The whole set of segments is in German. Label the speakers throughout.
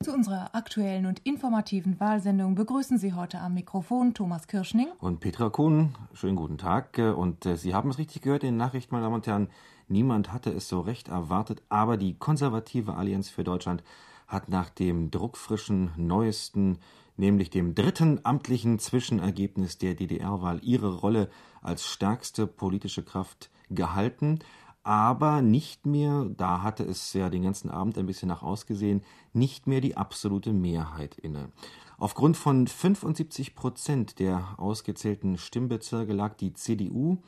Speaker 1: Zu unserer aktuellen und informativen Wahlsendung begrüßen Sie heute am Mikrofon Thomas Kirschning
Speaker 2: und Petra Kuhn. Schönen guten Tag. Und äh, Sie haben es richtig gehört in den Nachrichten, meine Damen und Herren. Niemand hatte es so recht erwartet, aber die konservative Allianz für Deutschland hat nach dem druckfrischen neuesten, nämlich dem dritten amtlichen Zwischenergebnis der DDR-Wahl ihre Rolle als stärkste politische Kraft gehalten aber nicht mehr, da hatte es ja den ganzen Abend ein bisschen nach ausgesehen, nicht mehr die absolute Mehrheit inne. Aufgrund von 75 Prozent der ausgezählten Stimmbezirke lag die CDU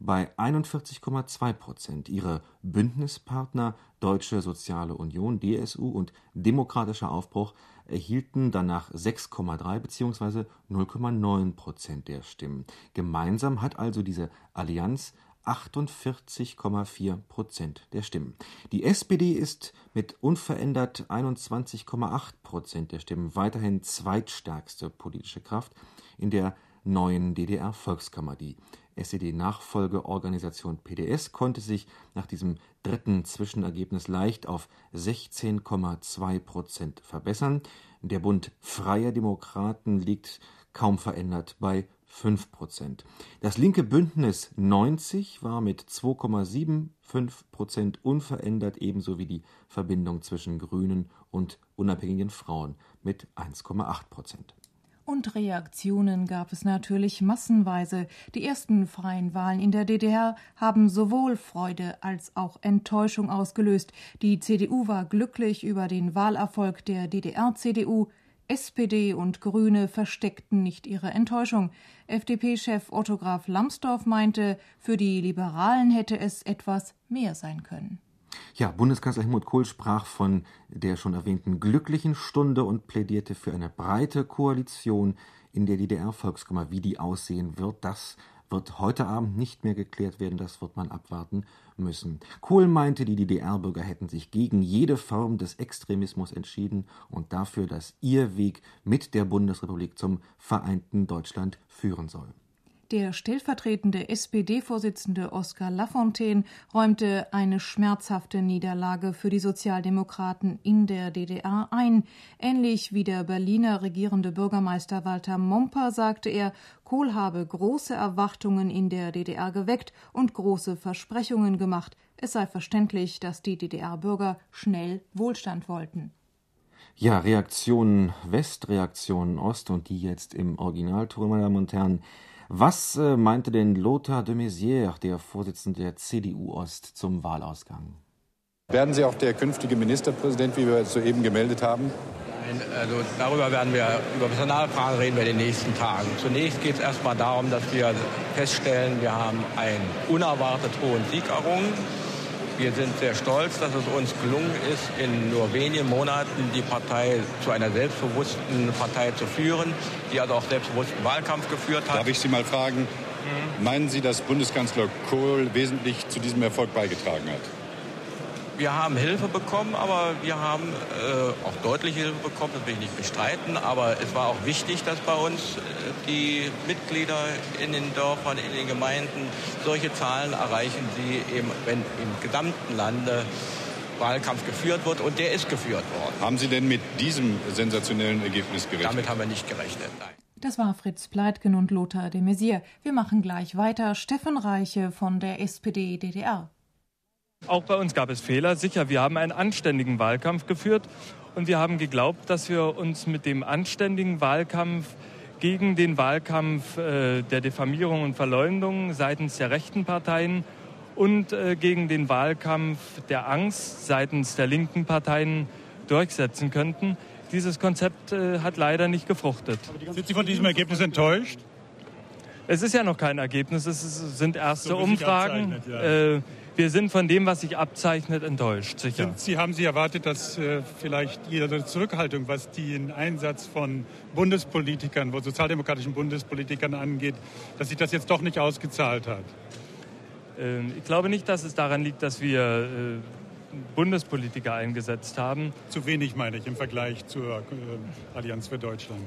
Speaker 2: bei 41,2 Prozent. Ihre Bündnispartner Deutsche Soziale Union, DSU und Demokratischer Aufbruch erhielten danach 6,3 bzw. 0,9 Prozent der Stimmen. Gemeinsam hat also diese Allianz 48,4 Prozent der Stimmen. Die SPD ist mit unverändert 21,8 Prozent der Stimmen weiterhin zweitstärkste politische Kraft in der neuen DDR-Volkskammer. Die SED-Nachfolgeorganisation PDS konnte sich nach diesem dritten Zwischenergebnis leicht auf 16,2 Prozent verbessern. Der Bund Freier Demokraten liegt kaum verändert bei 5 Prozent. Das linke Bündnis 90 war mit 2,75 Prozent unverändert, ebenso wie die Verbindung zwischen Grünen und unabhängigen Frauen mit 1,8 Prozent.
Speaker 1: Und Reaktionen gab es natürlich massenweise. Die ersten freien Wahlen in der DDR haben sowohl Freude als auch Enttäuschung ausgelöst. Die CDU war glücklich über den Wahlerfolg der DDR-CDU. SPD und Grüne versteckten nicht ihre Enttäuschung. FDP-Chef Otto Graf Lambsdorff meinte, für die Liberalen hätte es etwas mehr sein können.
Speaker 2: Ja, Bundeskanzler Helmut Kohl sprach von der schon erwähnten glücklichen Stunde und plädierte für eine breite Koalition in der DDR-Volkskammer. Wie die aussehen wird, das wird heute Abend nicht mehr geklärt werden, das wird man abwarten müssen. Kohl meinte, die DDR-Bürger hätten sich gegen jede Form des Extremismus entschieden und dafür, dass ihr Weg mit der Bundesrepublik zum vereinten Deutschland führen soll.
Speaker 1: Der stellvertretende SPD-Vorsitzende Oskar Lafontaine räumte eine schmerzhafte Niederlage für die Sozialdemokraten in der DDR ein. Ähnlich wie der Berliner regierende Bürgermeister Walter Momper sagte er, Kohl habe große Erwartungen in der DDR geweckt und große Versprechungen gemacht. Es sei verständlich, dass die DDR-Bürger schnell Wohlstand wollten.
Speaker 2: Ja, Reaktionen West, Reaktionen Ost und die jetzt im Originalton, meine Damen und Herren. Was äh, meinte denn Lothar de Maizière, der Vorsitzende der CDU Ost, zum Wahlausgang?
Speaker 3: Werden Sie auch der künftige Ministerpräsident, wie wir soeben gemeldet haben?
Speaker 4: Nein, also darüber werden wir, über Personalfragen reden wir in den nächsten Tagen. Zunächst geht es erstmal darum, dass wir feststellen, wir haben einen unerwartet hohen Sieg errungen. Wir sind sehr stolz, dass es uns gelungen ist, in nur wenigen Monaten die Partei zu einer selbstbewussten Partei zu führen, die also auch selbstbewussten Wahlkampf geführt hat.
Speaker 3: Darf ich Sie mal fragen, meinen Sie, dass Bundeskanzler Kohl wesentlich zu diesem Erfolg beigetragen hat?
Speaker 4: Wir haben Hilfe bekommen, aber wir haben äh, auch deutliche Hilfe bekommen, das will ich nicht bestreiten. Aber es war auch wichtig, dass bei uns äh, die Mitglieder in den Dörfern, in den Gemeinden solche Zahlen erreichen, die eben, wenn im gesamten Lande Wahlkampf geführt wird und der ist geführt worden.
Speaker 3: Haben Sie denn mit diesem sensationellen Ergebnis gerechnet?
Speaker 4: Damit haben wir nicht gerechnet, nein.
Speaker 1: Das war Fritz Pleitgen und Lothar de Maizière. Wir machen gleich weiter. Steffen Reiche von der SPD DDR.
Speaker 5: Auch bei uns gab es Fehler. Sicher, wir haben einen anständigen Wahlkampf geführt und wir haben geglaubt, dass wir uns mit dem anständigen Wahlkampf gegen den Wahlkampf äh, der Diffamierung und Verleumdung seitens der rechten Parteien und äh, gegen den Wahlkampf der Angst seitens der linken Parteien durchsetzen könnten. Dieses Konzept äh, hat leider nicht gefruchtet.
Speaker 6: Sind Sie von diesem Ergebnis enttäuscht?
Speaker 5: Es ist ja noch kein Ergebnis, es sind erste so Umfragen. Ja. Wir sind von dem, was sich abzeichnet, enttäuscht, sicher.
Speaker 6: Sind Sie, haben Sie erwartet, dass äh, vielleicht Ihre Zurückhaltung, was den Einsatz von Bundespolitikern, wo sozialdemokratischen Bundespolitikern angeht, dass sich das jetzt doch nicht ausgezahlt hat?
Speaker 5: Ähm, ich glaube nicht, dass es daran liegt, dass wir äh, Bundespolitiker eingesetzt haben.
Speaker 6: Zu wenig, meine ich, im Vergleich zur äh, Allianz für Deutschland.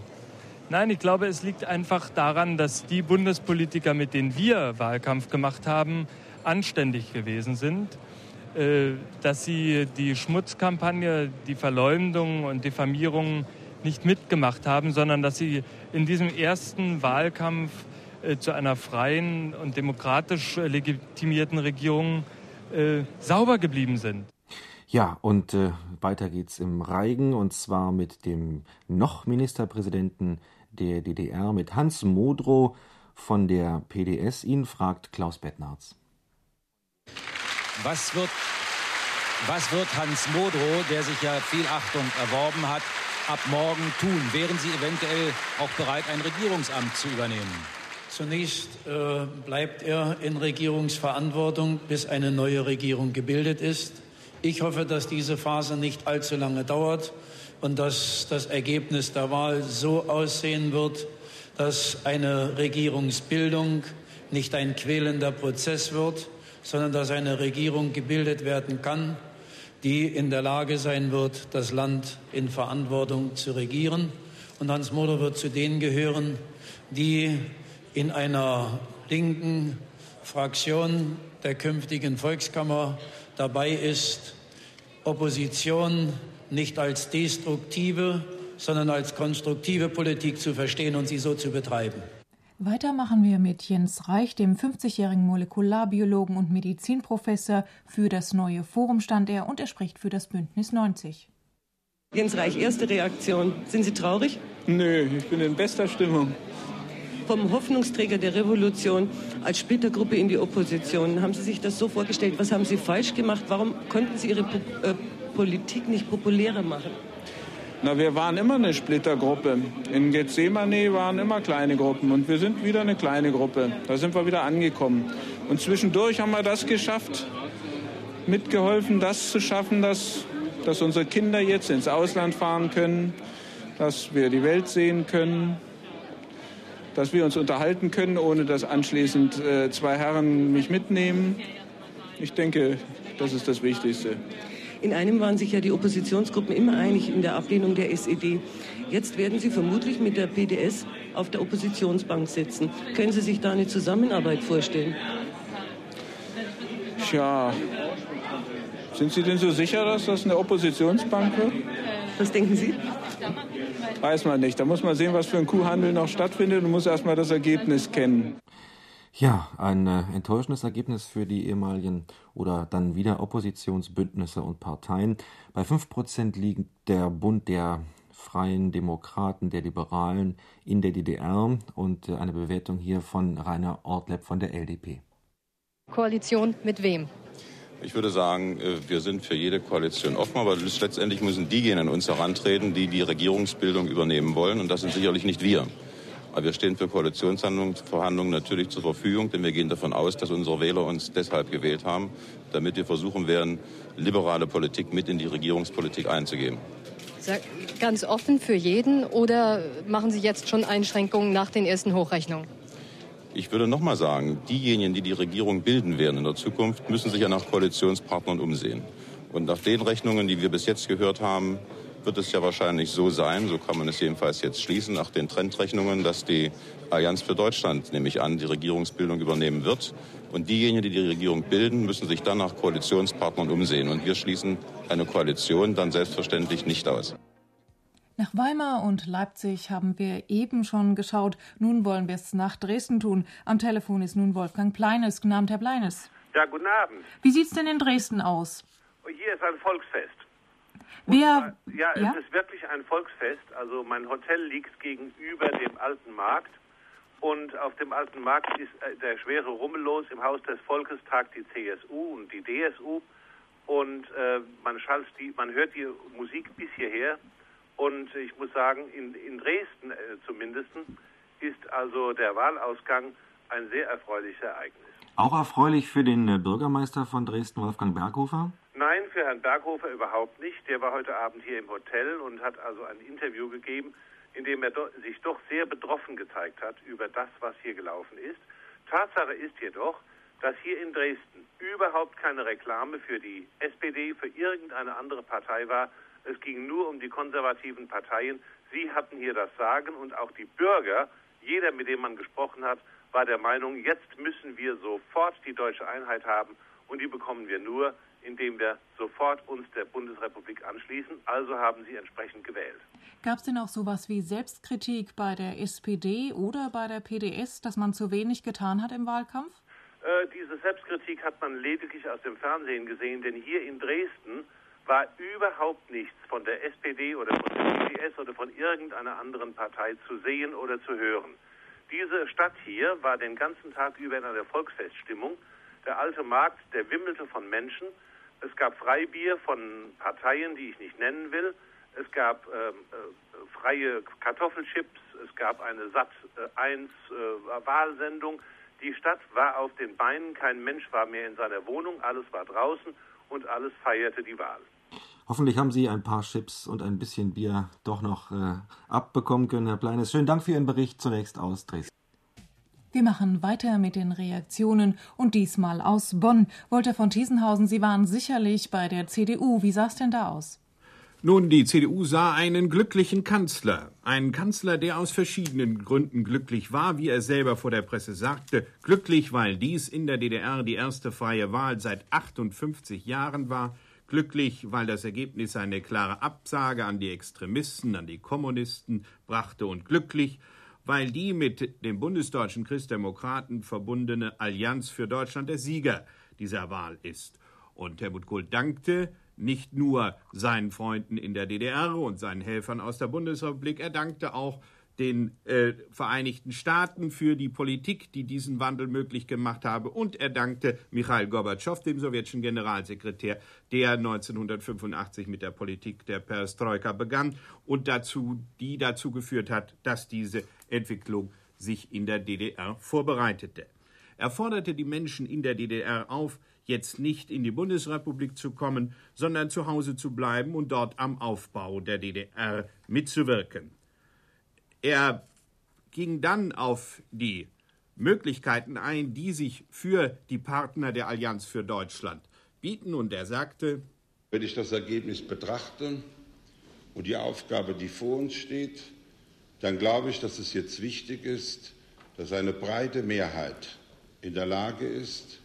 Speaker 5: Nein, ich glaube, es liegt einfach daran, dass die Bundespolitiker, mit denen wir Wahlkampf gemacht haben, anständig gewesen sind. äh, dass sie die Schmutzkampagne, die Verleumdung und Diffamierung nicht mitgemacht haben, sondern dass sie in diesem ersten Wahlkampf äh, zu einer freien und demokratisch legitimierten Regierung äh, sauber geblieben sind.
Speaker 2: Ja, und äh, weiter geht's im Reigen und zwar mit dem noch Ministerpräsidenten der DDR, mit Hans Modrow von der PDS. Ihn fragt Klaus Bettnarz.
Speaker 7: Was wird, was wird Hans Modrow, der sich ja viel Achtung erworben hat, ab morgen tun? Wären Sie eventuell auch bereit, ein Regierungsamt zu übernehmen?
Speaker 8: Zunächst äh, bleibt er in Regierungsverantwortung, bis eine neue Regierung gebildet ist. Ich hoffe, dass diese Phase nicht allzu lange dauert und dass das Ergebnis der Wahl so aussehen wird, dass eine Regierungsbildung nicht ein quälender Prozess wird, sondern dass eine Regierung gebildet werden kann, die in der Lage sein wird, das Land in Verantwortung zu regieren. Und Hans Moder wird zu denen gehören, die in einer linken Fraktion der künftigen Volkskammer dabei ist, Opposition nicht als destruktive, sondern als konstruktive Politik zu verstehen und sie so zu betreiben.
Speaker 1: Weiter machen wir mit Jens Reich, dem 50-jährigen Molekularbiologen und Medizinprofessor. Für das neue Forum stand er und er spricht für das Bündnis 90.
Speaker 9: Jens Reich, erste Reaktion. Sind Sie traurig?
Speaker 10: Nö, ich bin in bester Stimmung.
Speaker 9: Vom Hoffnungsträger der Revolution als Splittergruppe in die Opposition. Haben Sie sich das so vorgestellt? Was haben Sie falsch gemacht? Warum konnten Sie Ihre äh, Politik nicht populärer machen?
Speaker 10: Na, wir waren immer eine Splittergruppe. In Gethsemane waren immer kleine Gruppen und wir sind wieder eine kleine Gruppe. Da sind wir wieder angekommen. Und zwischendurch haben wir das geschafft, mitgeholfen, das zu schaffen, dass, dass unsere Kinder jetzt ins Ausland fahren können, dass wir die Welt sehen können, dass wir uns unterhalten können, ohne dass anschließend äh, zwei Herren mich mitnehmen. Ich denke, das ist das Wichtigste.
Speaker 9: In einem waren sich ja die Oppositionsgruppen immer einig in der Ablehnung der SED. Jetzt werden Sie vermutlich mit der PDS auf der Oppositionsbank sitzen. Können Sie sich da eine Zusammenarbeit vorstellen?
Speaker 10: Tja, sind Sie denn so sicher, dass das eine Oppositionsbank wird?
Speaker 9: Was denken Sie?
Speaker 10: Weiß man nicht. Da muss man sehen, was für ein Kuhhandel noch stattfindet und muss erst mal das Ergebnis kennen.
Speaker 2: Ja, ein äh, enttäuschendes Ergebnis für die ehemaligen oder dann wieder Oppositionsbündnisse und Parteien. Bei 5% liegt der Bund der Freien Demokraten, der Liberalen in der DDR und äh, eine Bewertung hier von Rainer Ortleb von der LDP.
Speaker 11: Koalition mit wem?
Speaker 12: Ich würde sagen, äh, wir sind für jede Koalition offen, aber letztendlich müssen diejenigen an uns herantreten, die die Regierungsbildung übernehmen wollen. Und das sind sicherlich nicht wir. Aber wir stehen für Koalitionsverhandlungen natürlich zur Verfügung, denn wir gehen davon aus, dass unsere Wähler uns deshalb gewählt haben, damit wir versuchen werden, liberale Politik mit in die Regierungspolitik einzugeben.
Speaker 11: Ganz offen für jeden oder machen Sie jetzt schon Einschränkungen nach den ersten Hochrechnungen?
Speaker 12: Ich würde noch mal sagen, diejenigen, die die Regierung bilden werden in der Zukunft, müssen sich ja nach Koalitionspartnern umsehen. Und nach den Rechnungen, die wir bis jetzt gehört haben, wird es ja wahrscheinlich so sein, so kann man es jedenfalls jetzt schließen, nach den Trendrechnungen, dass die Allianz für Deutschland, nehme ich an, die Regierungsbildung übernehmen wird. Und diejenigen, die die Regierung bilden, müssen sich dann nach Koalitionspartnern umsehen. Und wir schließen eine Koalition dann selbstverständlich nicht aus.
Speaker 1: Nach Weimar und Leipzig haben wir eben schon geschaut. Nun wollen wir es nach Dresden tun. Am Telefon ist nun Wolfgang Pleines. Guten Abend, Herr Pleines.
Speaker 13: Ja, guten Abend.
Speaker 1: Wie sieht es denn in Dresden aus?
Speaker 13: Hier ist ein Volksfest.
Speaker 1: Wer,
Speaker 13: ja, ja, es ist wirklich ein Volksfest. Also mein Hotel liegt gegenüber dem Alten Markt. Und auf dem Alten Markt ist äh, der schwere Rummel los. Im Haus des Volkes tagt die CSU und die DSU. Und äh, man, die, man hört die Musik bis hierher. Und ich muss sagen, in, in Dresden äh, zumindest ist also der Wahlausgang ein sehr erfreuliches Ereignis.
Speaker 2: Auch erfreulich für den äh, Bürgermeister von Dresden, Wolfgang Berghofer?
Speaker 13: Nein, für Herrn Berghofer überhaupt nicht. Der war heute Abend hier im Hotel und hat also ein Interview gegeben, in dem er do sich doch sehr betroffen gezeigt hat über das, was hier gelaufen ist. Tatsache ist jedoch, dass hier in Dresden überhaupt keine Reklame für die SPD, für irgendeine andere Partei war. Es ging nur um die konservativen Parteien. Sie hatten hier das Sagen und auch die Bürger, jeder, mit dem man gesprochen hat, war der Meinung, jetzt müssen wir sofort die deutsche Einheit haben und die bekommen wir nur, indem wir sofort uns der Bundesrepublik anschließen. Also haben sie entsprechend gewählt.
Speaker 1: Gab es denn auch sowas wie Selbstkritik bei der SPD oder bei der PDS, dass man zu wenig getan hat im Wahlkampf?
Speaker 13: Äh, diese Selbstkritik hat man lediglich aus dem Fernsehen gesehen, denn hier in Dresden war überhaupt nichts von der SPD oder von der PDS oder von irgendeiner anderen Partei zu sehen oder zu hören. Diese Stadt hier war den ganzen Tag über in einer Volksfeststimmung. Der alte Markt, der wimmelte von Menschen. Es gab Freibier von Parteien, die ich nicht nennen will. Es gab ähm, äh, freie Kartoffelchips. Es gab eine Sat 1 äh, Wahlsendung. Die Stadt war auf den Beinen. Kein Mensch war mehr in seiner Wohnung. Alles war draußen und alles feierte die Wahl.
Speaker 2: Hoffentlich haben Sie ein paar Chips und ein bisschen Bier doch noch äh, abbekommen können, Herr Pleines. Schönen Dank für Ihren Bericht zunächst aus Dresden.
Speaker 1: Wir machen weiter mit den Reaktionen und diesmal aus Bonn. Wolter von Thiesenhausen, Sie waren sicherlich bei der CDU. Wie sah es denn da aus?
Speaker 14: Nun, die CDU sah einen glücklichen Kanzler. Einen Kanzler, der aus verschiedenen Gründen glücklich war, wie er selber vor der Presse sagte. Glücklich, weil dies in der DDR die erste freie Wahl seit 58 Jahren war. Glücklich, weil das Ergebnis eine klare Absage an die Extremisten, an die Kommunisten brachte. Und glücklich, weil die mit dem bundesdeutschen Christdemokraten verbundene Allianz für Deutschland der Sieger dieser Wahl ist. Und Helmut Kohl dankte nicht nur seinen Freunden in der DDR und seinen Helfern aus der Bundesrepublik, er dankte auch den äh, Vereinigten Staaten für die Politik, die diesen Wandel möglich gemacht habe. Und er dankte Michail Gorbatschow, dem sowjetischen Generalsekretär, der 1985 mit der Politik der Perestroika begann und dazu, die dazu geführt hat, dass diese Entwicklung sich in der DDR vorbereitete. Er forderte die Menschen in der DDR auf, jetzt nicht in die Bundesrepublik zu kommen, sondern zu Hause zu bleiben und dort am Aufbau der DDR mitzuwirken. Er ging dann auf die Möglichkeiten ein, die sich für die Partner der Allianz für Deutschland bieten. Und er sagte,
Speaker 15: wenn ich das Ergebnis betrachte und die Aufgabe, die vor uns steht, dann glaube ich, dass es jetzt wichtig ist, dass eine breite Mehrheit in der Lage ist,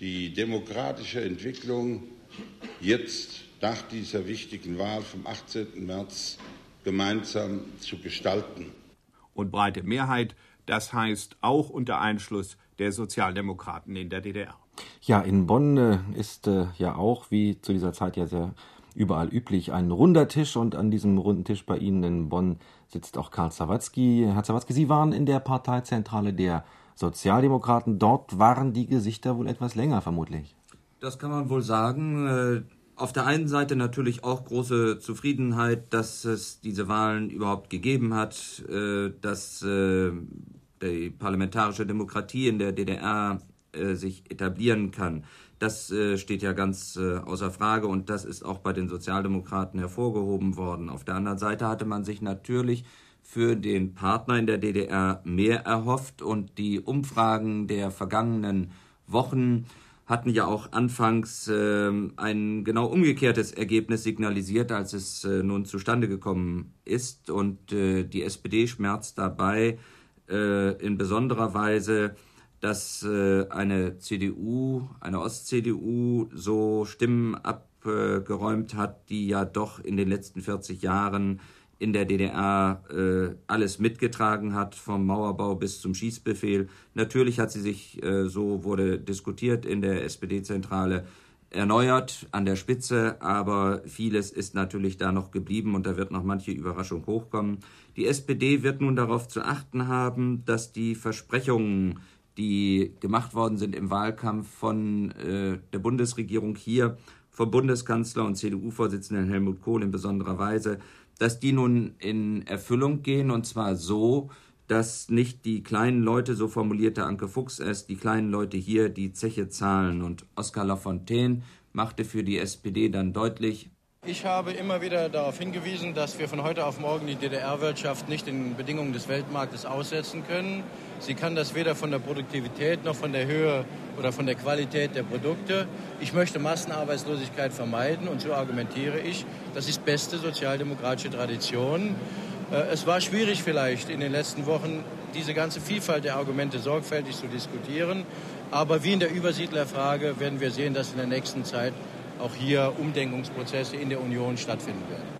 Speaker 15: die demokratische Entwicklung jetzt nach dieser wichtigen Wahl vom 18. März gemeinsam zu gestalten.
Speaker 14: Und breite Mehrheit, das heißt auch unter Einschluss der Sozialdemokraten in der DDR.
Speaker 2: Ja, in Bonn äh, ist äh, ja auch, wie zu dieser Zeit ja sehr überall üblich, ein runder Tisch und an diesem runden Tisch bei Ihnen in Bonn sitzt auch Karl Zawadzki. Herr Zawadzki, Sie waren in der Parteizentrale der Sozialdemokraten. Dort waren die Gesichter wohl etwas länger, vermutlich.
Speaker 16: Das kann man wohl sagen. Auf der einen Seite natürlich auch große Zufriedenheit, dass es diese Wahlen überhaupt gegeben hat, äh, dass äh, die parlamentarische Demokratie in der DDR äh, sich etablieren kann. Das steht ja ganz außer Frage und das ist auch bei den Sozialdemokraten hervorgehoben worden. Auf der anderen Seite hatte man sich natürlich für den Partner in der DDR mehr erhofft und die Umfragen der vergangenen Wochen hatten ja auch anfangs äh, ein genau umgekehrtes Ergebnis signalisiert, als es äh, nun zustande gekommen ist. Und äh, die SPD schmerzt dabei äh, in besonderer Weise, dass äh, eine CDU, eine Ost-CDU so Stimmen abgeräumt hat, die ja doch in den letzten 40 Jahren in der DDR äh, alles mitgetragen hat, vom Mauerbau bis zum Schießbefehl. Natürlich hat sie sich, äh, so wurde diskutiert in der SPD-Zentrale, erneuert an der Spitze, aber vieles ist natürlich da noch geblieben und da wird noch manche Überraschung hochkommen. Die SPD wird nun darauf zu achten haben, dass die Versprechungen, die gemacht worden sind im Wahlkampf von äh, der Bundesregierung hier, vom Bundeskanzler und CDU-Vorsitzenden Helmut Kohl in besonderer Weise, dass die nun in Erfüllung gehen und zwar so, dass nicht die kleinen Leute, so formulierte Anke Fuchs es, die kleinen Leute hier die Zeche zahlen. Und Oskar Lafontaine machte für die SPD dann deutlich,
Speaker 17: ich habe immer wieder darauf hingewiesen, dass wir von heute auf morgen die DDR-Wirtschaft nicht den Bedingungen des Weltmarktes aussetzen können. Sie kann das weder von der Produktivität noch von der Höhe oder von der Qualität der Produkte. Ich möchte Massenarbeitslosigkeit vermeiden und so argumentiere ich. Das ist beste sozialdemokratische Tradition. Äh, es war schwierig vielleicht in den letzten Wochen, diese ganze Vielfalt der Argumente sorgfältig zu diskutieren. Aber wie in der Übersiedlerfrage werden wir sehen, dass in der nächsten Zeit auch hier Umdenkungsprozesse in der Union stattfinden werden.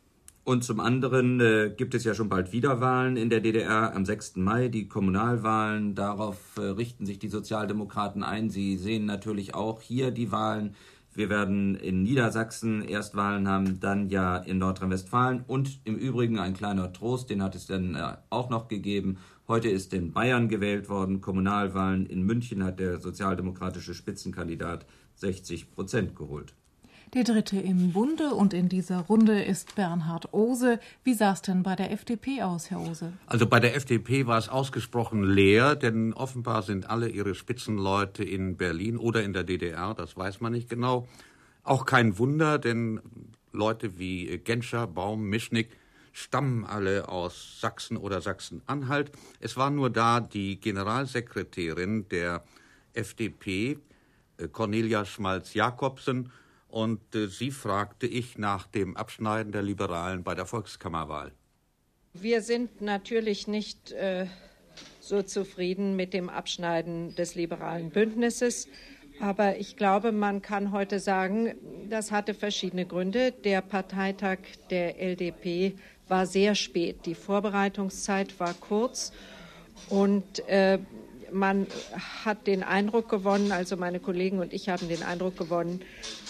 Speaker 16: Und zum anderen äh, gibt es ja schon bald Wiederwahlen in der DDR am 6. Mai, die Kommunalwahlen. Darauf äh, richten sich die Sozialdemokraten ein. Sie sehen natürlich auch hier die Wahlen. Wir werden in Niedersachsen erst Wahlen haben, dann ja in Nordrhein-Westfalen und im Übrigen ein kleiner Trost, den hat es dann äh, auch noch gegeben. Heute ist in Bayern gewählt worden, Kommunalwahlen. In München hat der sozialdemokratische Spitzenkandidat 60 Prozent geholt.
Speaker 1: Der dritte im Bunde und in dieser Runde ist Bernhard Ose. Wie sah es denn bei der FDP aus, Herr Ose?
Speaker 18: Also bei der FDP war es ausgesprochen leer, denn offenbar sind alle ihre Spitzenleute in Berlin oder in der DDR, das weiß man nicht genau. Auch kein Wunder, denn Leute wie Genscher, Baum, Mischnick stammen alle aus Sachsen oder Sachsen-Anhalt. Es war nur da die Generalsekretärin der FDP, äh, Cornelia Schmalz-Jakobsen, und äh, sie fragte ich nach dem Abschneiden der Liberalen bei der Volkskammerwahl.
Speaker 19: Wir sind natürlich nicht äh, so zufrieden mit dem Abschneiden des liberalen Bündnisses. Aber ich glaube, man kann heute sagen, das hatte verschiedene Gründe. Der Parteitag der LDP war sehr spät. Die Vorbereitungszeit war kurz. Und äh, man hat den Eindruck gewonnen, also meine Kollegen und ich haben den Eindruck gewonnen,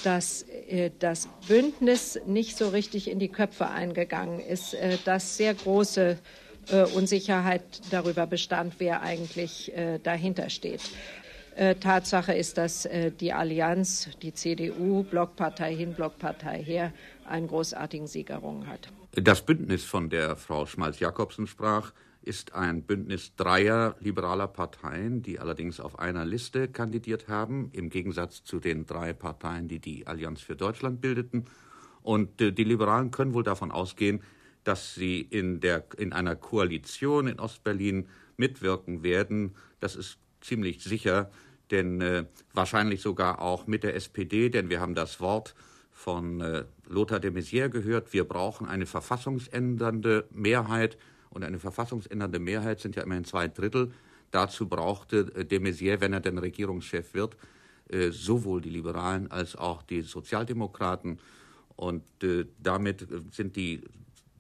Speaker 19: dass äh, das Bündnis nicht so richtig in die Köpfe eingegangen ist, äh, dass sehr große äh, Unsicherheit darüber bestand, wer eigentlich dahinter steht. Tatsache ist, dass die Allianz, die CDU, Blockpartei hin, Blockpartei her, einen großartigen Sieg errungen hat.
Speaker 18: Das Bündnis, von der Frau Schmalz-Jakobsen sprach, ist ein Bündnis dreier liberaler Parteien, die allerdings auf einer Liste kandidiert haben, im Gegensatz zu den drei Parteien, die die Allianz für Deutschland bildeten. Und äh, die Liberalen können wohl davon ausgehen, dass sie in, der, in einer Koalition in Ostberlin mitwirken werden. Das ist ziemlich sicher, denn äh, wahrscheinlich sogar auch mit der SPD, denn wir haben das Wort von äh, Lothar de Maizière gehört, wir brauchen eine verfassungsändernde Mehrheit und eine verfassungsändernde Mehrheit sind ja immerhin zwei Drittel. Dazu brauchte äh, de Maizière, wenn er denn Regierungschef wird, äh, sowohl die Liberalen als auch die Sozialdemokraten. Und äh, damit sind die,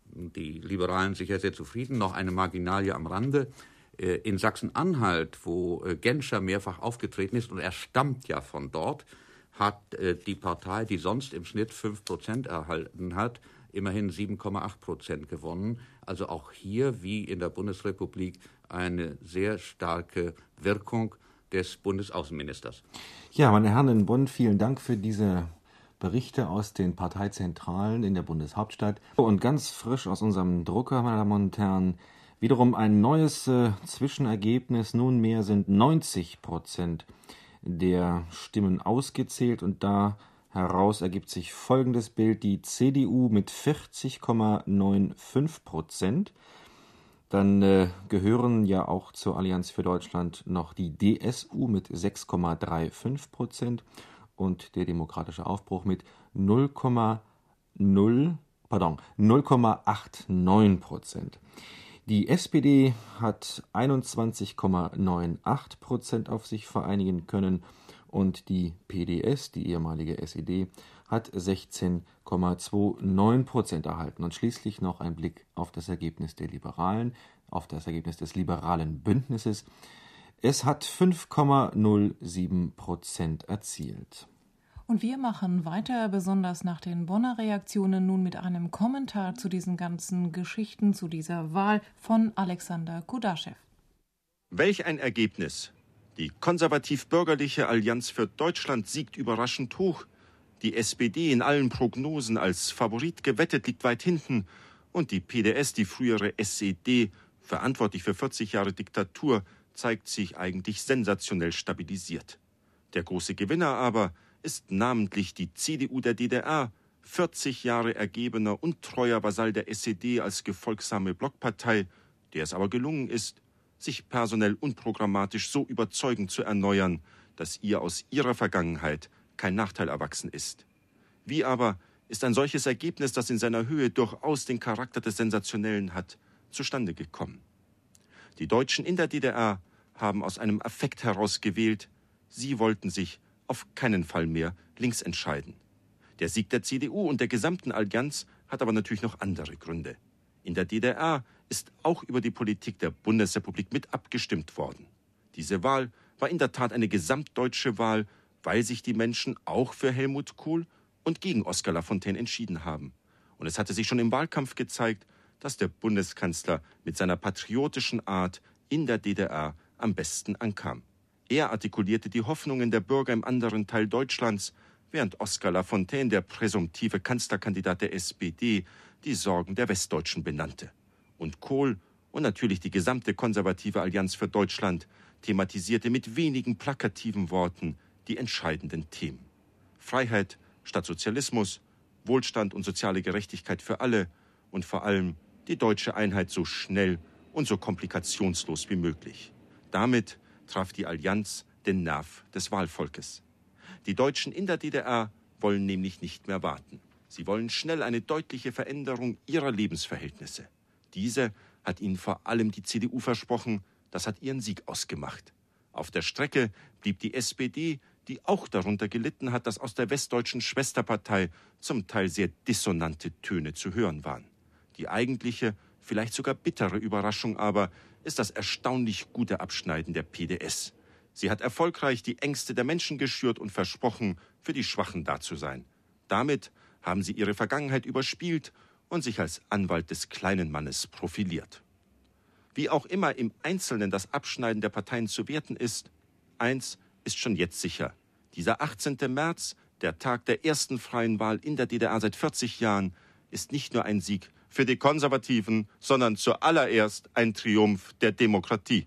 Speaker 18: die Liberalen sicher sehr zufrieden. Noch eine Marginalie am Rande. In Sachsen-Anhalt, wo Genscher mehrfach aufgetreten ist, und er stammt ja von dort, hat die Partei, die sonst im Schnitt 5 Prozent erhalten hat, immerhin 7,8 Prozent gewonnen. Also auch hier, wie in der Bundesrepublik, eine sehr starke Wirkung des Bundesaußenministers.
Speaker 2: Ja, meine Herren in Bonn, vielen Dank für diese Berichte aus den Parteizentralen in der Bundeshauptstadt. Und ganz frisch aus unserem Drucker, meine Damen und Herren, wiederum ein neues äh, Zwischenergebnis. Nunmehr sind 90 Prozent der Stimmen ausgezählt und da Heraus ergibt sich folgendes Bild: Die CDU mit 40,95 Prozent. Dann äh, gehören ja auch zur Allianz für Deutschland noch die DSU mit 6,35 Prozent und der Demokratische Aufbruch mit 0,0 pardon 0,89 Prozent. Die SPD hat 21,98 Prozent auf sich vereinigen können und die PDS, die ehemalige SED, hat 16,29 Prozent erhalten. Und schließlich noch ein Blick auf das Ergebnis der Liberalen, auf das Ergebnis des liberalen Bündnisses. Es hat 5,07 Prozent erzielt.
Speaker 1: Und wir machen weiter, besonders nach den Bonner Reaktionen, nun mit einem Kommentar zu diesen ganzen Geschichten, zu dieser Wahl von Alexander Kudaschew.
Speaker 20: Welch ein Ergebnis! Die konservativ-bürgerliche Allianz für Deutschland siegt überraschend hoch. Die SPD in allen Prognosen als Favorit gewettet liegt weit hinten. Und die PDS, die frühere SED, verantwortlich für 40 Jahre Diktatur, zeigt sich eigentlich sensationell stabilisiert. Der große Gewinner aber ist namentlich die CDU der DDR, 40 Jahre ergebener und treuer Vasall der SED als gefolgsame Blockpartei, der es aber gelungen ist, sich personell und programmatisch so überzeugend zu erneuern, dass ihr aus ihrer Vergangenheit kein Nachteil erwachsen ist. Wie aber ist ein solches Ergebnis, das in seiner Höhe durchaus den Charakter des Sensationellen hat, zustande gekommen? Die Deutschen in der DDR haben aus einem Affekt heraus gewählt, sie wollten sich auf keinen Fall mehr links entscheiden. Der Sieg der CDU und der gesamten Allianz hat aber natürlich noch andere Gründe. In der DDR ist auch über die Politik der Bundesrepublik mit abgestimmt worden. Diese Wahl war in der Tat eine gesamtdeutsche Wahl, weil sich die Menschen auch für Helmut Kohl und gegen Oskar Lafontaine entschieden haben. Und es hatte sich schon im Wahlkampf gezeigt, dass der Bundeskanzler mit seiner patriotischen Art in der DDR am besten ankam. Er artikulierte die Hoffnungen der Bürger im anderen Teil Deutschlands, während Oskar Lafontaine, der präsumptive Kanzlerkandidat der SPD, die Sorgen der Westdeutschen benannte. Und Kohl und natürlich die gesamte konservative Allianz für Deutschland thematisierte mit wenigen plakativen Worten die entscheidenden Themen. Freiheit statt Sozialismus, Wohlstand und soziale Gerechtigkeit für alle und vor allem die deutsche Einheit so schnell und so komplikationslos wie möglich. Damit traf die Allianz den Nerv des Wahlvolkes. Die Deutschen in der DDR wollen nämlich nicht mehr warten. Sie wollen schnell eine deutliche Veränderung ihrer Lebensverhältnisse. Diese hat ihnen vor allem die CDU versprochen, das hat ihren Sieg ausgemacht. Auf der Strecke blieb die SPD, die auch darunter gelitten hat, dass aus der westdeutschen Schwesterpartei zum Teil sehr dissonante Töne zu hören waren. Die eigentliche, vielleicht sogar bittere Überraschung aber ist das erstaunlich gute Abschneiden der PDS. Sie hat erfolgreich die Ängste der Menschen geschürt und versprochen, für die Schwachen da zu sein. Damit haben sie ihre Vergangenheit überspielt und sich als Anwalt des kleinen Mannes profiliert. Wie auch immer im Einzelnen das Abschneiden der Parteien zu werten ist, eins ist schon jetzt sicher. Dieser 18. März, der Tag der ersten freien Wahl in der DDR seit 40 Jahren, ist nicht nur ein Sieg für die Konservativen, sondern zuallererst ein Triumph der Demokratie.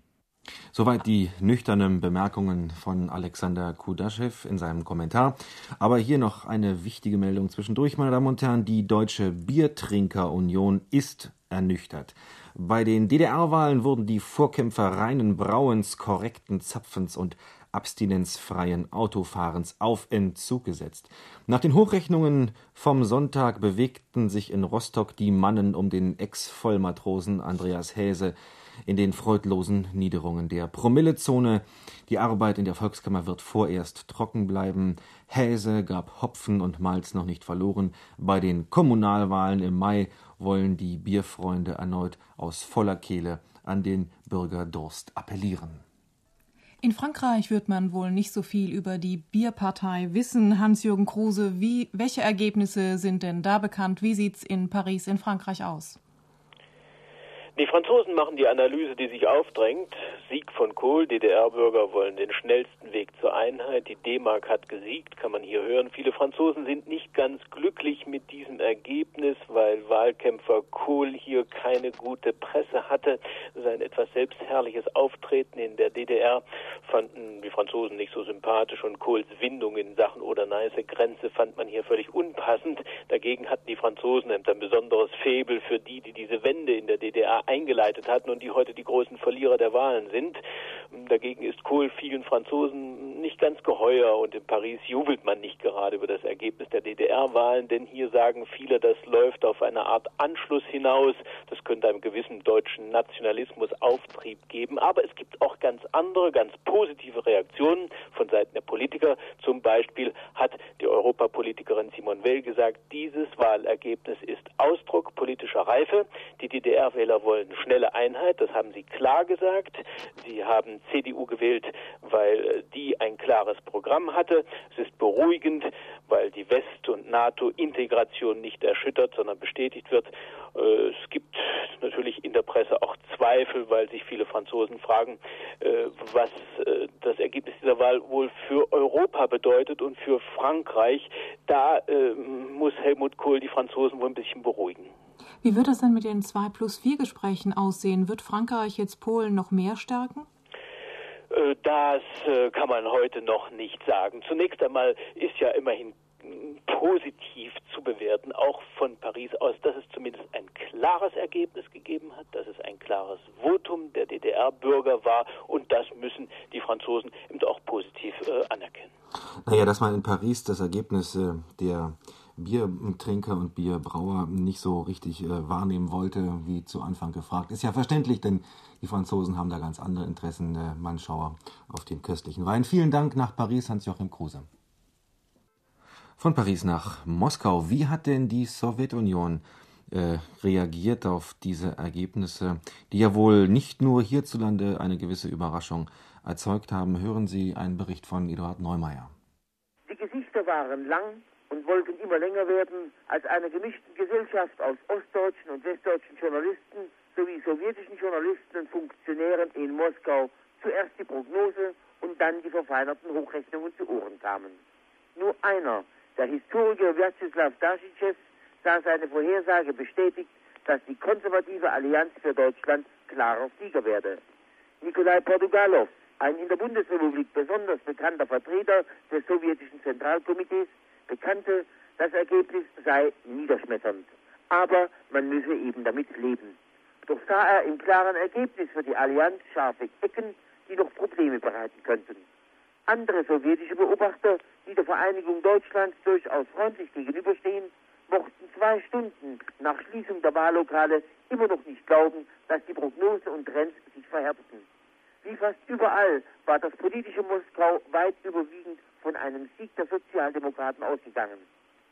Speaker 2: Soweit die nüchternen Bemerkungen von Alexander Kudaschew in seinem Kommentar. Aber hier noch eine wichtige Meldung zwischendurch, meine Damen und Herren. Die Deutsche Biertrinkerunion ist ernüchtert. Bei den DDR-Wahlen wurden die Vorkämpfer reinen Brauens, korrekten Zapfens und abstinenzfreien Autofahrens auf Entzug gesetzt. Nach den Hochrechnungen vom Sonntag bewegten sich in Rostock die Mannen um den Ex-Vollmatrosen Andreas Häse in den freudlosen Niederungen der Promillezone. Die Arbeit in der Volkskammer wird vorerst trocken bleiben. Häse gab Hopfen und Malz noch nicht verloren. Bei den Kommunalwahlen im Mai wollen die Bierfreunde erneut aus voller Kehle an den Bürgerdurst appellieren.
Speaker 1: In Frankreich wird man wohl nicht so viel über die Bierpartei wissen. Hans-Jürgen Kruse, wie, welche Ergebnisse sind denn da bekannt? Wie sieht's in Paris in Frankreich aus?
Speaker 21: Die Franzosen machen die Analyse, die sich aufdrängt. Sieg von Kohl, DDR-Bürger wollen den schnellsten Weg zur Einheit. Die D-Mark hat gesiegt, kann man hier hören. Viele Franzosen sind nicht ganz glücklich mit diesem Ergebnis, weil Wahlkämpfer Kohl hier keine gute Presse hatte. Sein etwas selbstherrliches Auftreten in der DDR fanden die Franzosen nicht so sympathisch und Kohls Windung in Sachen Oder-Neiße Grenze fand man hier völlig unpassend. Dagegen hatten die Franzosen ein besonderes Faible für die, die diese Wende in der DDR eingeleitet hatten und die heute die großen Verlierer der Wahlen sind. Dagegen ist Kohl vielen Franzosen nicht ganz geheuer und in Paris jubelt man nicht gerade über das Ergebnis der DDR-Wahlen, denn hier sagen viele, das läuft auf eine Art Anschluss hinaus. Das könnte einem gewissen deutschen Nationalismus Auftrieb geben. Aber es gibt auch ganz andere, ganz positive Reaktionen von Seiten der Politiker. Zum Beispiel hat die Europapolitikerin Simone Weil gesagt, dieses Wahlergebnis ist Ausdruck politischer Reife. Die DDR-Wähler wollen wollen schnelle Einheit, das haben Sie klar gesagt. Sie haben CDU gewählt, weil äh, die ein klares Programm hatte. Es ist beruhigend, weil die West- und NATO-Integration nicht erschüttert, sondern bestätigt wird. Äh, es gibt natürlich in der Presse auch Zweifel, weil sich viele Franzosen fragen, äh, was das Ergebnis dieser Wahl wohl für Europa bedeutet und für Frankreich. Da muss Helmut Kohl die Franzosen wohl ein bisschen beruhigen.
Speaker 1: Wie wird das denn mit den 2 plus 4 Gesprächen aussehen? Wird Frankreich jetzt Polen noch mehr stärken?
Speaker 21: Äh, das äh, kann man heute noch nicht sagen. Zunächst einmal ist ja immerhin positiv zu bewerten, auch von Paris aus, dass es zumindest ein klares Ergebnis gegeben hat, dass es ein klares Votum der DDR-Bürger war und das müssen die Franzosen eben auch positiv äh, anerkennen.
Speaker 2: Naja, dass man in Paris das Ergebnis äh, der Biertrinker und Bierbrauer nicht so richtig äh, wahrnehmen wollte, wie zu Anfang gefragt. Ist ja verständlich, denn die Franzosen haben da ganz andere Interessen, äh, Mannschauer auf den köstlichen Wein. Vielen Dank nach Paris, Hans-Joachim Kruse. Von Paris nach Moskau. Wie hat denn die Sowjetunion äh, reagiert auf diese Ergebnisse, die ja wohl nicht nur hierzulande eine gewisse Überraschung erzeugt haben? Hören Sie einen Bericht von Eduard Neumeier.
Speaker 22: Die Gesichter waren lang und wollten immer länger werden, als einer gemischten Gesellschaft aus ostdeutschen und westdeutschen Journalisten sowie sowjetischen Journalisten und Funktionären in Moskau zuerst die Prognose und dann die verfeinerten Hochrechnungen zu Ohren kamen. Nur einer, der Historiker Vyacheslav Daschichev, sah seine Vorhersage bestätigt, dass die konservative Allianz für Deutschland klarer Sieger werde. Nikolai Portugalov, ein in der Bundesrepublik besonders bekannter Vertreter des sowjetischen Zentralkomitees, bekannte, das Ergebnis sei niederschmetternd. Aber man müsse eben damit leben. Doch sah er im klaren Ergebnis für die Allianz scharfe Ecken, die noch Probleme bereiten könnten. Andere sowjetische Beobachter, die der Vereinigung Deutschlands durchaus freundlich gegenüberstehen, mochten zwei Stunden nach Schließung der Wahllokale immer noch nicht glauben, dass die Prognose und Trends sich verhärteten. Wie fast überall war das politische Moskau weit überwiegend von einem Sieg der Sozialdemokraten ausgegangen.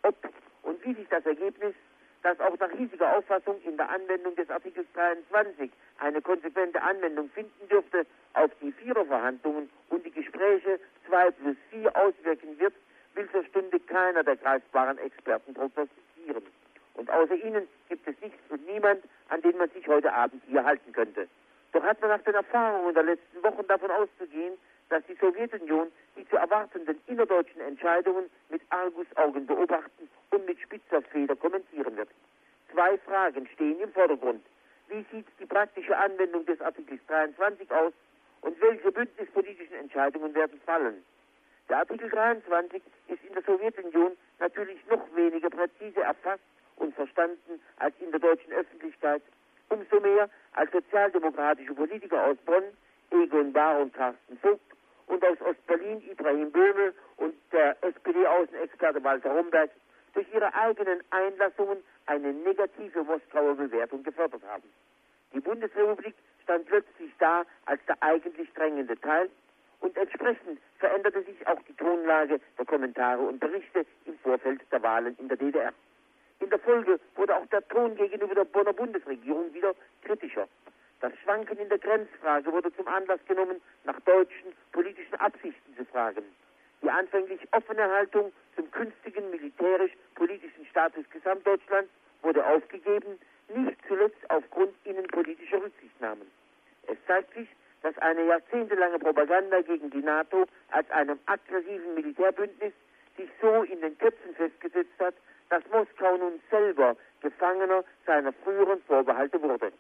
Speaker 22: Ob und wie sich das Ergebnis, das auch nach hiesiger Auffassung in der Anwendung des Artikels 23 eine konsequente Anwendung finden dürfte, auf die Viererverhandlungen und die Gespräche 2 plus 4 auswirken wird, will zur Stunde keiner der greifbaren Experten prognostizieren. Und außer ihnen gibt es nichts und niemand, an den man sich heute Abend hier halten könnte. Doch hat man nach den Erfahrungen der letzten Wochen davon auszugehen, dass die Sowjetunion die zu erwartenden innerdeutschen Entscheidungen mit Argusaugen beobachten und mit spitzer Feder kommentieren wird. Zwei Fragen stehen im Vordergrund. Wie sieht die praktische Anwendung des Artikels 23 aus und welche bündnispolitischen Entscheidungen werden fallen? Der Artikel 23 ist in der Sowjetunion natürlich noch weniger präzise erfasst und verstanden als in der deutschen Öffentlichkeit. Umso mehr als sozialdemokratische Politiker aus Bonn, Egon Bahr und Carsten Vogt und aus Ostberlin Ibrahim Böhme und der SPD-Außenexperte Walter Romberg durch ihre eigenen Einlassungen eine negative Moskauer Bewertung gefördert haben. Die Bundesrepublik stand plötzlich da als der eigentlich drängende Teil und entsprechend veränderte sich auch die Tonlage der Kommentare und Berichte im Vorfeld der Wahlen in der DDR. In der Folge wurde auch der Ton gegenüber der Bonner Bundesregierung wieder kritischer. Das Schwanken in der Grenzfrage wurde zum Anlass genommen, nach deutschen politischen Absichten zu fragen. Die anfänglich offene Haltung zum künftigen militärisch-politischen Status Gesamtdeutschlands wurde aufgegeben, nicht zuletzt aufgrund innenpolitischer Rücksichtnahmen. Es zeigt sich, dass eine jahrzehntelange Propaganda gegen die NATO als einem aggressiven Militärbündnis sich so in den Köpfen festgesetzt hat, dass Moskau nun selber Gefangener seiner früheren Vorbehalte wurde.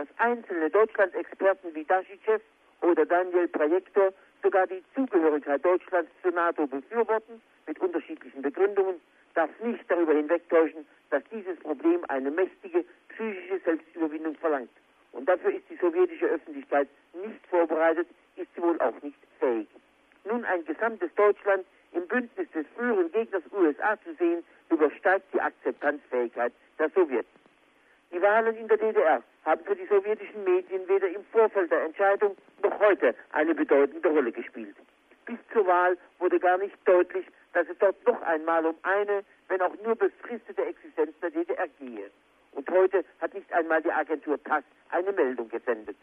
Speaker 22: Dass einzelne Deutschland-Experten wie Daschitschew oder Daniel Projektor sogar die Zugehörigkeit Deutschlands zur NATO befürworten, mit unterschiedlichen Begründungen, darf nicht darüber hinwegtäuschen, dass dieses Problem eine mächtige psychische Selbstüberwindung verlangt. Und dafür ist die sowjetische Öffentlichkeit nicht vorbereitet, ist sie wohl auch nicht fähig. Nun ein gesamtes Deutschland im Bündnis des früheren Gegners USA zu sehen, übersteigt die Akzeptanzfähigkeit der Sowjets. Die Wahlen in der DDR haben für die sowjetischen Medien weder im Vorfeld der Entscheidung noch heute eine bedeutende Rolle gespielt. Bis zur Wahl wurde gar nicht deutlich, dass es dort noch einmal um eine, wenn auch nur befristete Existenz der DDR gehe. Und heute hat nicht einmal die Agentur TASS eine Meldung gesendet.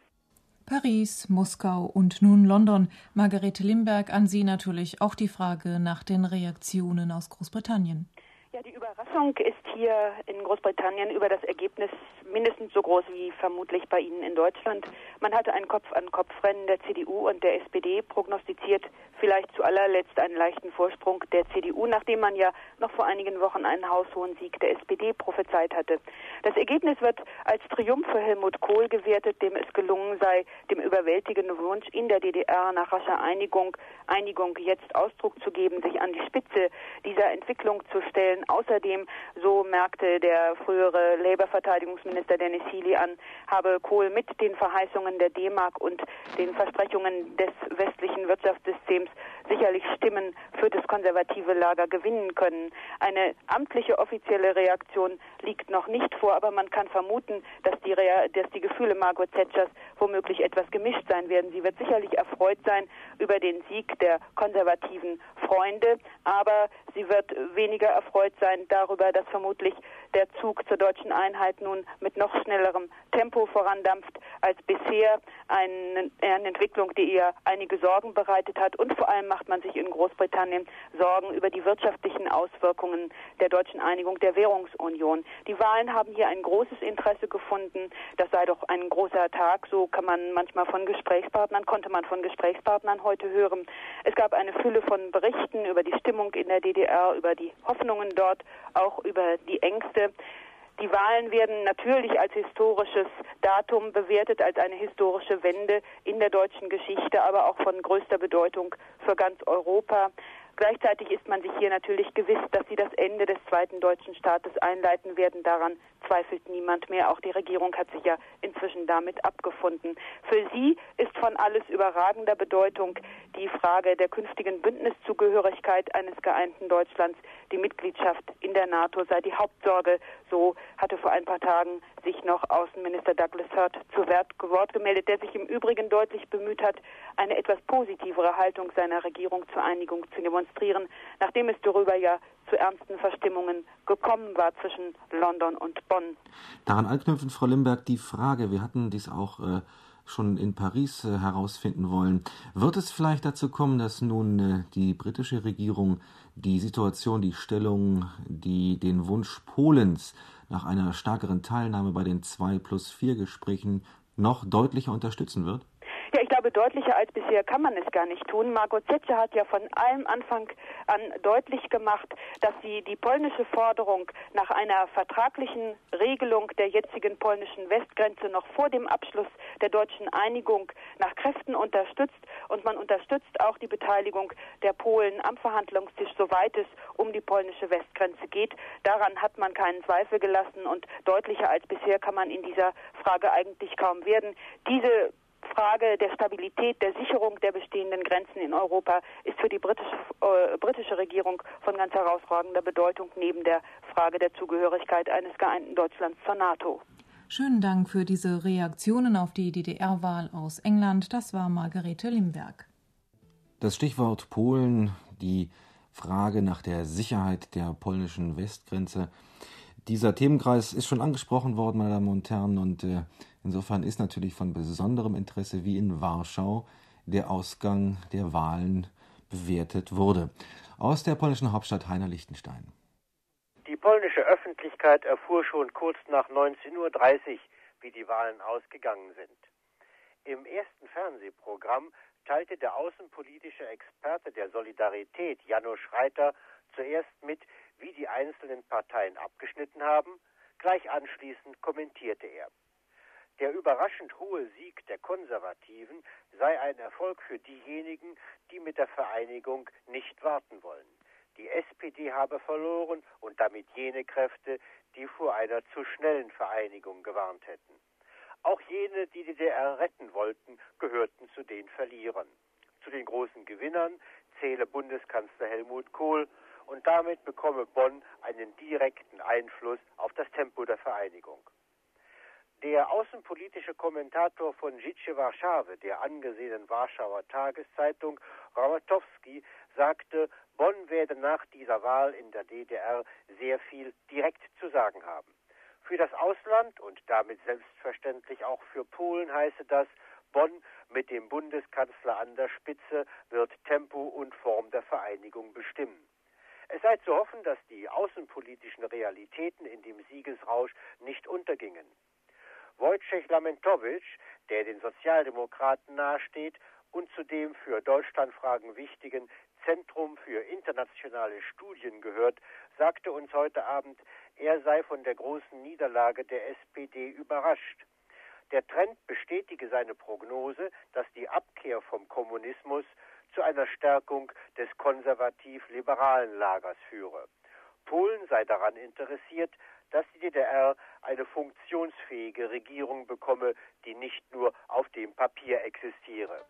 Speaker 1: Paris, Moskau und nun London. Margarete Limberg, an Sie natürlich auch die Frage nach den Reaktionen aus Großbritannien.
Speaker 23: Ja, die Überraschung ist hier in Großbritannien über das Ergebnis mindestens so groß wie vermutlich bei Ihnen in Deutschland. Man hatte ein Kopf-an-Kopf-Rennen der CDU und der SPD prognostiziert, vielleicht zu allerletzt einen leichten Vorsprung der CDU, nachdem man ja noch vor einigen Wochen einen haushohen Sieg der SPD prophezeit hatte. Das Ergebnis wird als Triumph für Helmut Kohl gewertet, dem es gelungen sei, dem überwältigenden Wunsch in der DDR nach rascher Einigung, Einigung jetzt Ausdruck zu geben, sich an die Spitze dieser Entwicklung zu stellen. Außerdem, so merkte der frühere Labour-Verteidigungsminister Dennis Healy an, habe Kohl mit den Verheißungen der D-Mark und den Versprechungen des westlichen Wirtschaftssystems sicherlich Stimmen für das konservative Lager gewinnen können. Eine amtliche offizielle Reaktion liegt noch nicht vor, aber man kann vermuten, dass die, Rea dass die Gefühle Margaret Thatchers womöglich etwas gemischt sein werden. Sie wird sicherlich erfreut sein über den Sieg der konservativen Freunde, aber sie wird weniger erfreut sein darüber, dass vermutlich der Zug zur deutschen Einheit nun mit noch schnellerem Tempo vorandampft als bisher. Eine, eine Entwicklung, die ihr einige Sorgen bereitet hat. Und vor allem macht man sich in Großbritannien Sorgen über die wirtschaftlichen Auswirkungen der deutschen Einigung der Währungsunion. Die Wahlen haben hier ein großes Interesse gefunden. Das sei doch ein großer Tag. So kann man manchmal von Gesprächspartnern, konnte man von Gesprächspartnern heute hören. Es gab eine Fülle von Berichten über die Stimmung in der DDR, über die Hoffnungen dort, auch über die Ängste. Die Wahlen werden natürlich als historisches Datum bewertet, als eine historische Wende in der deutschen Geschichte, aber auch von größter Bedeutung für ganz Europa. Gleichzeitig ist man sich hier natürlich gewiss, dass sie das Ende des zweiten deutschen Staates einleiten werden. Daran zweifelt niemand mehr. Auch die Regierung hat sich ja inzwischen damit abgefunden. Für sie ist von alles überragender Bedeutung die Frage der künftigen Bündniszugehörigkeit eines geeinten Deutschlands. Die Mitgliedschaft in der NATO sei die Hauptsorge. So hatte vor ein paar Tagen sich noch Außenminister Douglas Hurd zu Wort gemeldet, der sich im Übrigen deutlich bemüht hat, eine etwas positivere Haltung seiner Regierung zur Einigung zu demonstrieren, nachdem es darüber ja zu ernsten Verstimmungen gekommen war zwischen London und Bonn.
Speaker 2: Daran anknüpfend, Frau Limberg, die Frage, wir hatten dies auch äh, schon in Paris äh, herausfinden wollen. Wird es vielleicht dazu kommen, dass nun äh, die britische Regierung die Situation, die Stellung, die, den Wunsch Polens nach einer stärkeren Teilnahme bei den 2 plus 4 Gesprächen noch deutlicher unterstützen wird?
Speaker 23: Ja, ich glaube, deutlicher als bisher kann man es gar nicht tun. Margot Zetsche hat ja von allem Anfang an deutlich gemacht, dass sie die polnische Forderung nach einer vertraglichen Regelung der jetzigen polnischen Westgrenze noch vor dem Abschluss der deutschen Einigung nach Kräften unterstützt. Und man unterstützt auch die Beteiligung der Polen am Verhandlungstisch, soweit es um die polnische Westgrenze geht. Daran hat man keinen Zweifel gelassen und deutlicher als bisher kann man in dieser Frage eigentlich kaum werden. Diese Frage der Stabilität, der Sicherung der bestehenden Grenzen in Europa ist für die britische, äh, britische Regierung von ganz herausragender Bedeutung neben der Frage der Zugehörigkeit eines geeinten Deutschlands zur NATO.
Speaker 1: Schönen Dank für diese Reaktionen auf die DDR-Wahl aus England. Das war Margarete Limberg.
Speaker 2: Das Stichwort Polen, die Frage nach der Sicherheit der polnischen Westgrenze. Dieser Themenkreis ist schon angesprochen worden, meine Damen und Herren, und äh, Insofern ist natürlich von besonderem Interesse, wie in Warschau der Ausgang der Wahlen bewertet wurde. Aus der polnischen Hauptstadt Heiner Lichtenstein.
Speaker 24: Die polnische Öffentlichkeit erfuhr schon kurz nach 19.30 Uhr, wie die Wahlen ausgegangen sind. Im ersten Fernsehprogramm teilte der außenpolitische Experte der Solidarität, Janusz Reiter, zuerst mit, wie die einzelnen Parteien abgeschnitten haben. Gleich anschließend kommentierte er. Der überraschend hohe Sieg der Konservativen sei ein Erfolg für diejenigen, die mit der Vereinigung nicht warten wollen. Die SPD habe verloren und damit jene Kräfte, die vor einer zu schnellen Vereinigung gewarnt hätten. Auch jene, die die DDR retten wollten, gehörten zu den Verlierern. Zu den großen Gewinnern zähle Bundeskanzler Helmut Kohl und damit bekomme Bonn einen direkten Einfluss auf das Tempo der Vereinigung. Der außenpolitische Kommentator von Życie Warszawy, der angesehenen Warschauer Tageszeitung, Ramatowski, sagte, Bonn werde nach dieser Wahl in der DDR sehr viel direkt zu sagen haben. Für das Ausland und damit selbstverständlich auch für Polen heiße das, Bonn mit dem Bundeskanzler an der Spitze wird Tempo und Form der Vereinigung bestimmen. Es sei zu hoffen, dass die außenpolitischen Realitäten in dem Siegesrausch nicht untergingen. Wojciech Lamentowitsch, der den Sozialdemokraten nahesteht und zudem für Deutschlandfragen wichtigen Zentrum für internationale Studien gehört, sagte uns heute Abend, er sei von der großen Niederlage der SPD überrascht. Der Trend bestätige seine Prognose, dass die Abkehr vom Kommunismus zu einer Stärkung des konservativ-liberalen Lagers führe. Polen sei daran interessiert, dass die DDR eine funktionsfähige Regierung bekomme, die nicht nur auf dem Papier existiere.